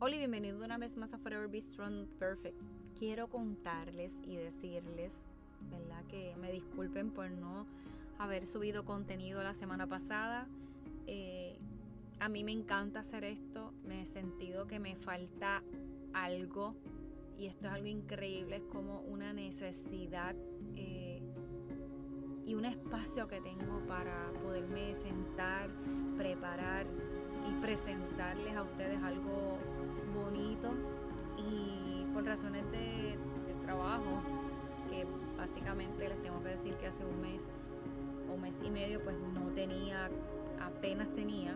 Hola y bienvenido una vez más a Forever Be Strong Perfect. Quiero contarles y decirles, ¿verdad? Que me disculpen por no haber subido contenido la semana pasada. Eh, a mí me encanta hacer esto. Me he sentido que me falta algo y esto es algo increíble. Es como una necesidad eh, y un espacio que tengo para poderme sentar, preparar y presentarles a ustedes algo bonito y por razones de, trabajo, que básicamente les tengo que decir que hace un mes o mes y medio pues no tenía, apenas tenía.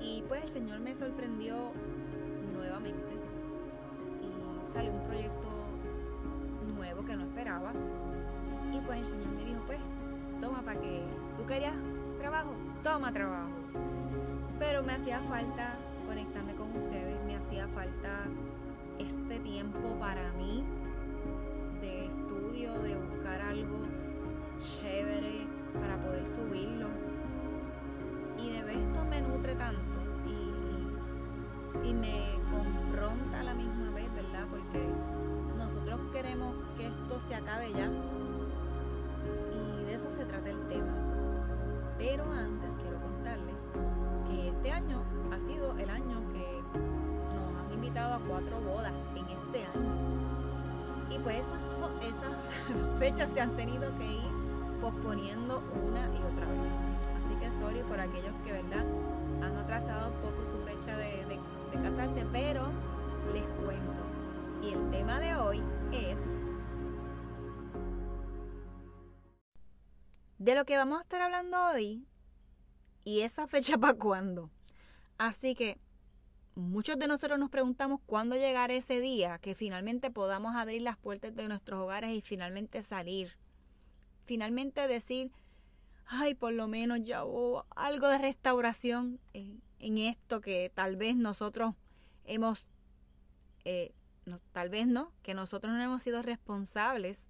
Y pues el Señor me sorprendió nuevamente y salió un proyecto nuevo que no esperaba. Y pues el Señor me dijo, pues, toma para que tú querías trabajo, toma trabajo. Pero me hacía falta conectarme con ustedes, me hacía falta este tiempo para mí de estudio, de buscar algo chévere para poder subirlo. Y de ver esto me nutre tanto y, y me confronta a la misma vez, ¿verdad? Porque nosotros queremos que esto se acabe ya. Y de eso se trata el tema. Pero cuatro bodas en este año. Y pues esas, esas fechas se han tenido que ir posponiendo una y otra vez. Así que sorry por aquellos que, ¿verdad? Han atrasado un poco su fecha de, de casarse, pero les cuento. Y el tema de hoy es de lo que vamos a estar hablando hoy y esa fecha para cuándo. Así que muchos de nosotros nos preguntamos cuándo llegará ese día que finalmente podamos abrir las puertas de nuestros hogares y finalmente salir. Finalmente decir, ay, por lo menos ya hubo algo de restauración en, esto que tal vez nosotros hemos, eh, tal vez no, que nosotros no hemos sido responsables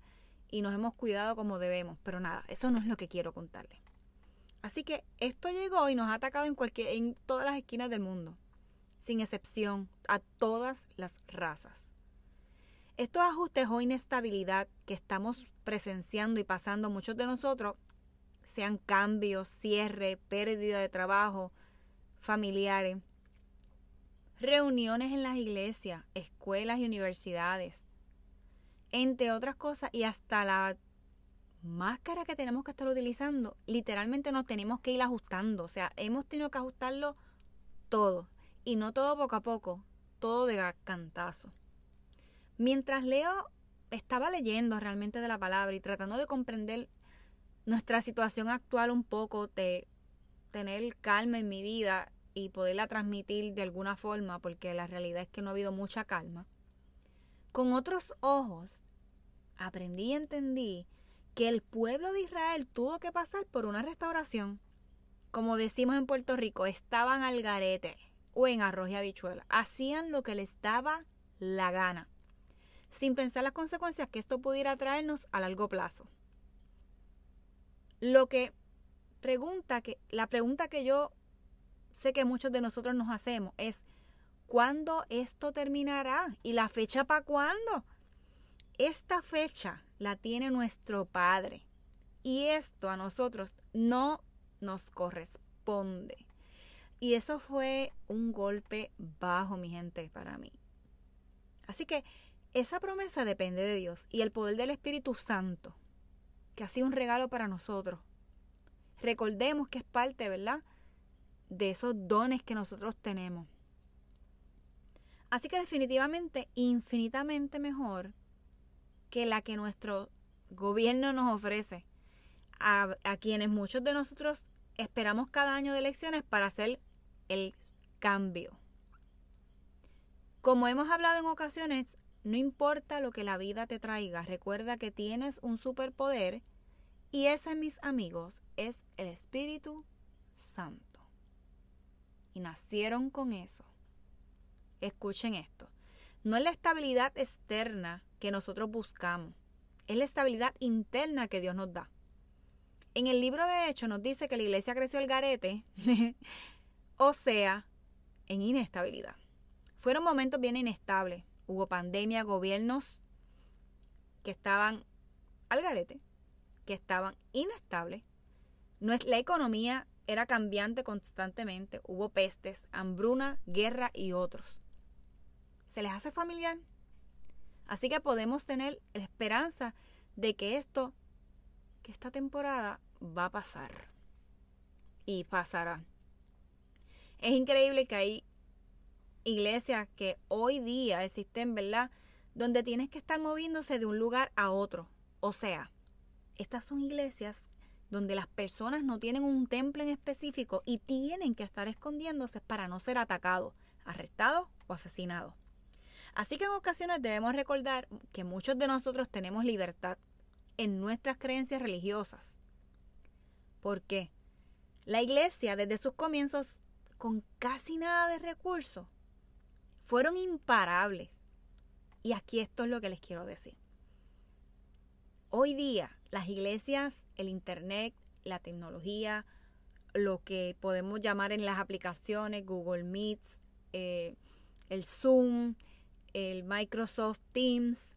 y nos hemos cuidado como debemos. Pero nada, eso no es lo que quiero contarles. Así que esto llegó y nos ha atacado en, cualquier, en todas las esquinas del mundo, sin excepción, a todas las razas. Estos ajustes o inestabilidad que estamos presenciando y pasando muchos de nosotros, sean cambios, cierre, pérdida de trabajo, familiares, reuniones en las iglesias, escuelas y universidades, entre otras cosas, y hasta la máscara que tenemos que estar utilizando, literalmente nos tenemos que ir ajustando. O sea, hemos tenido que ajustarlo todo. Y no todo poco a poco, todo de cantazo. Mientras Leo estaba leyendo realmente de la palabra y tratando de comprender nuestra situación actual un poco, de tener calma en mi vida y poderla transmitir de alguna forma, porque la realidad es que no ha habido mucha calma, con otros ojos aprendí y entendí que el pueblo de Israel tuvo que pasar por una restauración. Como decimos en Puerto Rico, estaban al garete o en arroz y habichuela. Hacían lo que les daba la gana, sin pensar las consecuencias que esto pudiera traernos a largo plazo. Lo que pregunta que la pregunta que yo sé que muchos de nosotros nos hacemos es ¿cuándo esto terminará? ¿Y la fecha para cuándo? Esta fecha la tiene nuestro Padre. Y esto a nosotros no nos corresponde. Y eso fue un golpe bajo, mi gente, para mí. Así que esa promesa depende de Dios y el poder del Espíritu Santo, que ha sido un regalo para nosotros. Recordemos que es parte, ¿verdad? De esos dones que nosotros tenemos. Así que definitivamente, infinitamente mejor que la que nuestro gobierno nos ofrece, a, quienes muchos de nosotros esperamos cada año de elecciones para hacer el cambio. Como hemos hablado en ocasiones, no importa lo que la vida te traiga, recuerda que tienes un superpoder y ese, mis amigos, es el Espíritu Santo. Y nacieron con eso. Escuchen esto. No es la estabilidad externa que nosotros buscamos. Es la estabilidad interna que Dios nos da. En el libro de Hechos nos dice que la iglesia creció el garete, o sea, en inestabilidad. Fueron momentos bien inestables. Hubo pandemia, gobiernos que estaban al garete, que estaban inestables. La economía era cambiante constantemente. Hubo pestes, hambruna, guerra y otros. ¿Se les hace familiar? Así que podemos tener la esperanza de que esto, que esta temporada va a pasar. Y pasará. Es increíble que hay iglesias que hoy día existen, ¿verdad? Donde tienes que estar moviéndose de un lugar a otro. O sea, estas son iglesias donde las personas no tienen un templo en específico y tienen que estar escondiéndose para no ser atacados, arrestados o asesinados. Así que en ocasiones debemos recordar que muchos de nosotros tenemos libertad en nuestras creencias religiosas. ¿Por qué? La iglesia desde sus comienzos, con casi nada de recursos, fueron imparables. Y aquí esto es lo que les quiero decir. Hoy día las iglesias, el Internet, la tecnología, lo que podemos llamar en las aplicaciones, Google Meets, eh, el Zoom, el Microsoft Teams,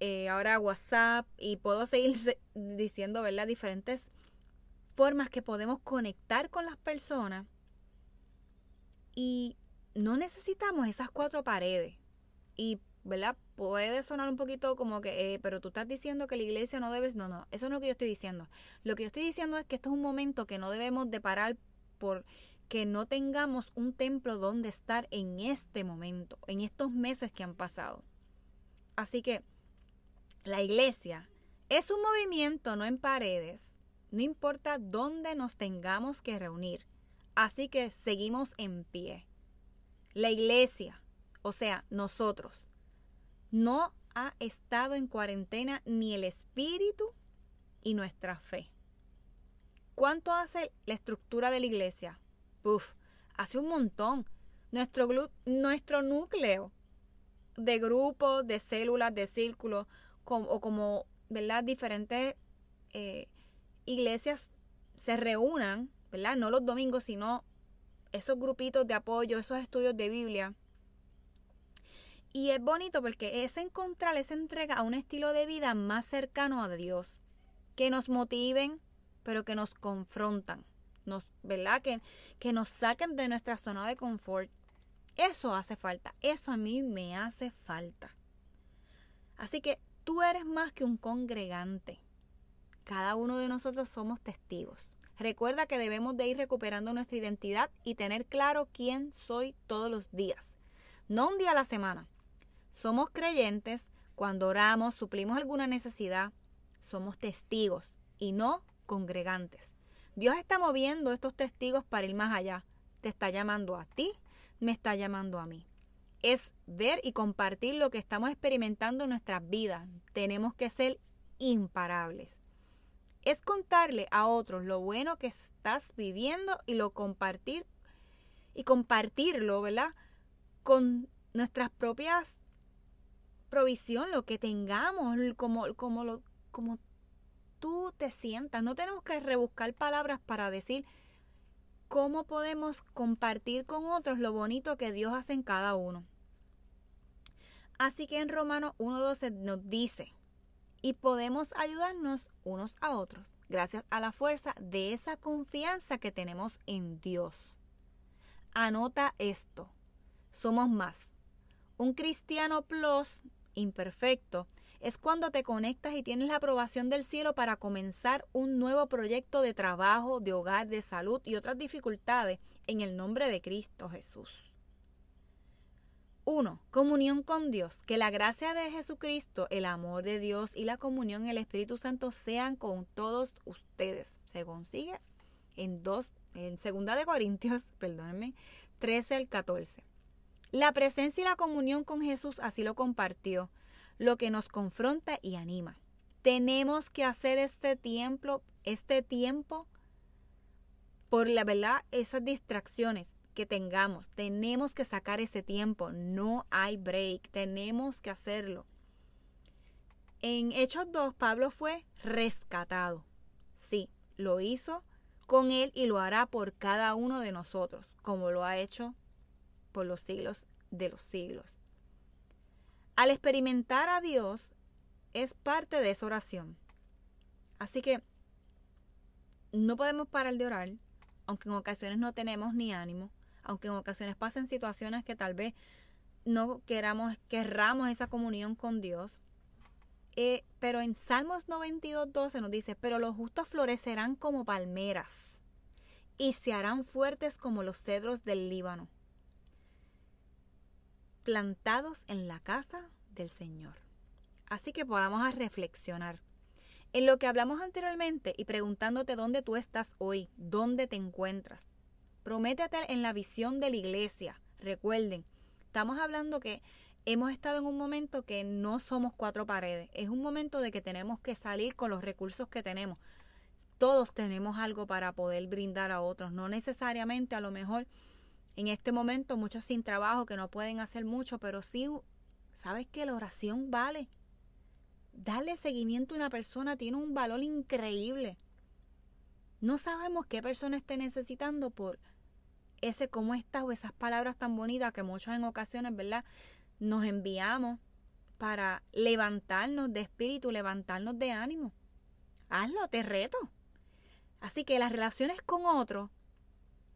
eh, ahora WhatsApp, y puedo seguir diciendo, ¿verdad? Diferentes formas que podemos conectar con las personas. Y no necesitamos esas cuatro paredes. Y ¿verdad? Puede sonar un poquito como que, eh, pero tú estás diciendo que la iglesia no debe, no, no, eso no es lo que yo estoy diciendo. Lo que yo estoy diciendo es que esto es un momento que no debemos de parar por que no tengamos un templo donde estar en este momento, en estos meses que han pasado. Así que la iglesia es un movimiento, no en paredes, no importa dónde nos tengamos que reunir. Así que seguimos en pie. La iglesia, o sea, nosotros, no ha estado en cuarentena ni el espíritu y nuestra fe. ¿Cuánto hace la estructura de la iglesia? Uf, hace un montón. Nuestro, núcleo de grupos, de células, de círculos, o como ¿verdad? diferentes eh, iglesias se reúnan, ¿verdad? No los domingos, sino esos grupitos de apoyo, esos estudios de Biblia y es bonito porque es encontrar esa entrega a un estilo de vida más cercano a Dios, que nos motiven, pero que nos confrontan, nos, ¿verdad? Que, que nos saquen de nuestra zona de confort. Eso hace falta, eso a mí me hace falta. Así que tú eres más que un congregante. Cada uno de nosotros somos testigos. Recuerda que debemos de ir recuperando nuestra identidad y tener claro quién soy todos los días. No un día a la semana, somos creyentes cuando oramos, suplimos alguna necesidad, somos testigos y no congregantes. Dios está moviendo estos testigos para ir más allá. Te está llamando a ti, me está llamando a mí. Es ver y compartir lo que estamos experimentando en nuestras vidas. Tenemos que ser imparables. Es contarle a otros lo bueno que estás viviendo y lo compartir y compartirlo, ¿verdad? Con nuestras propias provisión, lo que tengamos, como, como, lo, como tú te sientas. No tenemos que rebuscar palabras para decir cómo podemos compartir con otros lo bonito que Dios hace en cada uno. Así que en Romanos 1.12 nos dice, y podemos ayudarnos unos a otros gracias a la fuerza de esa confianza que tenemos en Dios. Anota esto, somos más. Un cristiano plus imperfecto, es cuando te conectas y tienes la aprobación del cielo para comenzar un nuevo proyecto de trabajo, de hogar, de salud y otras dificultades en el nombre de Cristo Jesús. 1. Comunión con Dios. Que la gracia de Jesucristo, el amor de Dios y la comunión en el Espíritu Santo sean con todos ustedes. Se consigue en 2 en 2 de Corintios, perdónenme, 13 al 14. La presencia y la comunión con Jesús así lo compartió, lo que nos confronta y anima. Tenemos que hacer este tiempo, este tiempo por la verdad, esas distracciones que tengamos. Tenemos que sacar ese tiempo. No hay break. Tenemos que hacerlo. En Hechos 2, Pablo fue rescatado. Sí, lo hizo con él y lo hará por cada uno de nosotros, como lo ha hecho por los siglos de los siglos. Al experimentar a Dios es parte de esa oración. Así que no podemos parar de orar, aunque en ocasiones no tenemos ni ánimo, aunque en ocasiones pasen situaciones que tal vez no queramos, querramos esa comunión con Dios. Eh, pero en Salmos 92, 12 nos dice, pero los justos florecerán como palmeras y se harán fuertes como los cedros del Líbano, plantados en la casa del Señor. Así que podamos a reflexionar. En lo que hablamos anteriormente y preguntándote dónde tú estás hoy, dónde te encuentras. Prométete en la visión de la iglesia. Recuerden, estamos hablando que hemos estado en un momento que no somos cuatro paredes. Es un momento de que tenemos que salir con los recursos que tenemos. Todos tenemos algo para poder brindar a otros. No necesariamente a lo mejor en este momento muchos sin trabajo que no pueden hacer mucho, pero sí, ¿sabes que la oración vale? darle seguimiento a una persona tiene un valor increíble. No sabemos qué persona esté necesitando por ese cómo está o esas palabras tan bonitas que muchas en ocasiones, ¿verdad? Nos enviamos para levantarnos de espíritu, levantarnos de ánimo. Hazlo, te reto. Así que las relaciones con otros,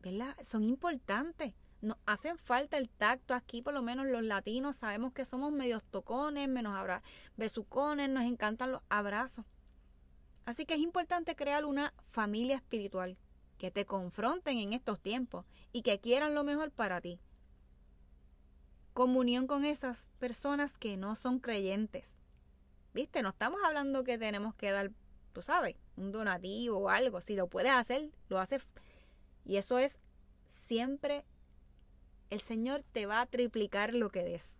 ¿verdad? Son importantes nos hacen falta el tacto aquí, por lo menos los latinos sabemos que somos medios tocones, menos besucones, nos encantan los abrazos. Así que es importante crear una familia espiritual que te confronten en estos tiempos y que quieran lo mejor para ti. Comunión con esas personas que no son creyentes. ¿Viste? No estamos hablando que tenemos que dar, tú sabes, un donativo o algo. Si lo puedes hacer, lo haces. Y eso es siempre el Señor te va a triplicar lo que des.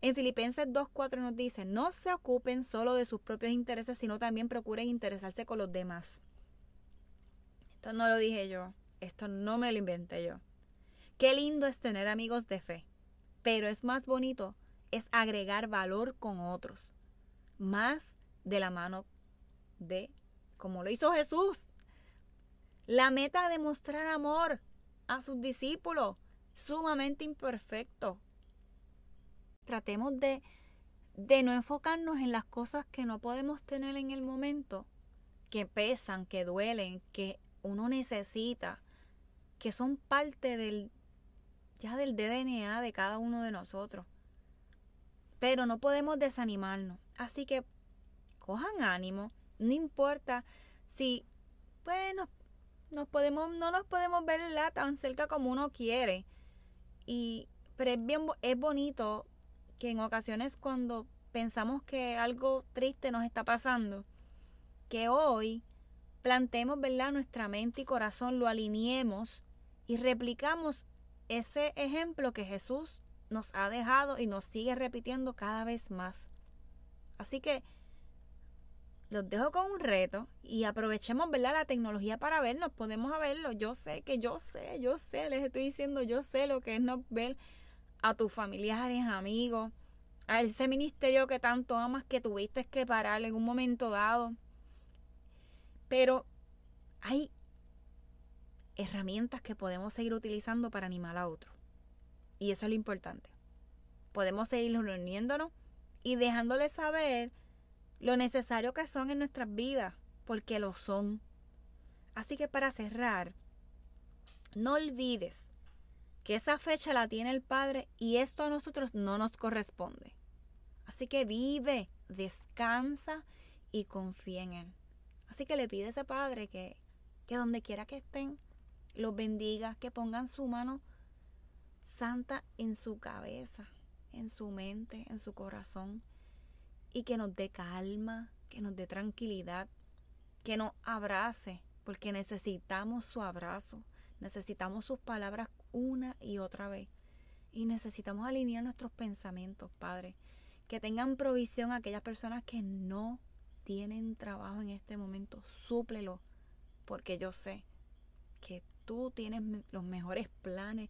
En Filipenses 2.4 nos dice, no se ocupen solo de sus propios intereses, sino también procuren interesarse con los demás. Esto no lo dije yo, esto no me lo inventé yo. Qué lindo es tener amigos de fe, pero es más bonito es agregar valor con otros, más de la mano de, como lo hizo Jesús. La meta de mostrar amor a sus discípulos sumamente imperfecto. Tratemos de, de no enfocarnos en las cosas que no podemos tener en el momento, que pesan, que duelen, que uno necesita, que son parte del ya del DNA de cada uno de nosotros. Pero no podemos desanimarnos. Así que cojan ánimo, no importa si bueno, nos podemos no nos podemos ver tan cerca como uno quiere, y, pero es bien es bonito que en ocasiones cuando pensamos que algo triste nos está pasando, que hoy plantemos, ¿verdad?, nuestra mente y corazón, lo alineemos y replicamos ese ejemplo que Jesús nos ha dejado y nos sigue repitiendo cada vez más. Así que los dejo con un reto y aprovechemos, ¿verdad? La tecnología para vernos, podemos verlo. Yo sé que yo sé, yo sé, les estoy diciendo, yo sé lo que es no ver a tus familiares, amigos, a ese ministerio que tanto amas que tuviste que parar en un momento dado. Pero hay herramientas que podemos seguir utilizando para animar a otros. Y eso es lo importante. Podemos seguir reuniéndonos y dejándoles saber lo necesario que son en nuestras vidas, porque lo son. Así que para cerrar, no olvides que esa fecha la tiene el Padre y esto a nosotros no nos corresponde. Así que vive, descansa y confía en Él. Así que le pide a ese Padre que, que donde quiera que estén, los bendiga, que pongan su mano santa en su cabeza, en su mente, en su corazón y que nos dé calma, que nos dé tranquilidad, que nos abrace, porque necesitamos su abrazo, necesitamos sus palabras una y otra vez. Y necesitamos alinear nuestros pensamientos, Padre. Que tengan provisión a aquellas personas que no tienen trabajo en este momento. Súplelo, porque yo sé que tú tienes los mejores planes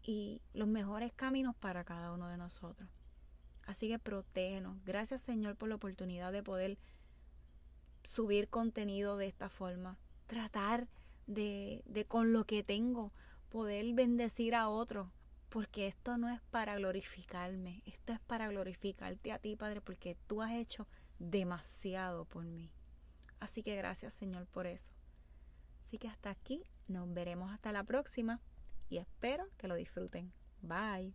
y los mejores caminos para cada uno de nosotros. Así que protégenos. Gracias Señor por la oportunidad de poder subir contenido de esta forma. Tratar de, de con lo que tengo poder bendecir a otros. porque esto no es para glorificarme, esto es para glorificarte a ti, Padre, porque tú has hecho demasiado por mí. Así que gracias, Señor, por eso. Así que hasta aquí, nos veremos hasta la próxima y espero que lo disfruten. Bye.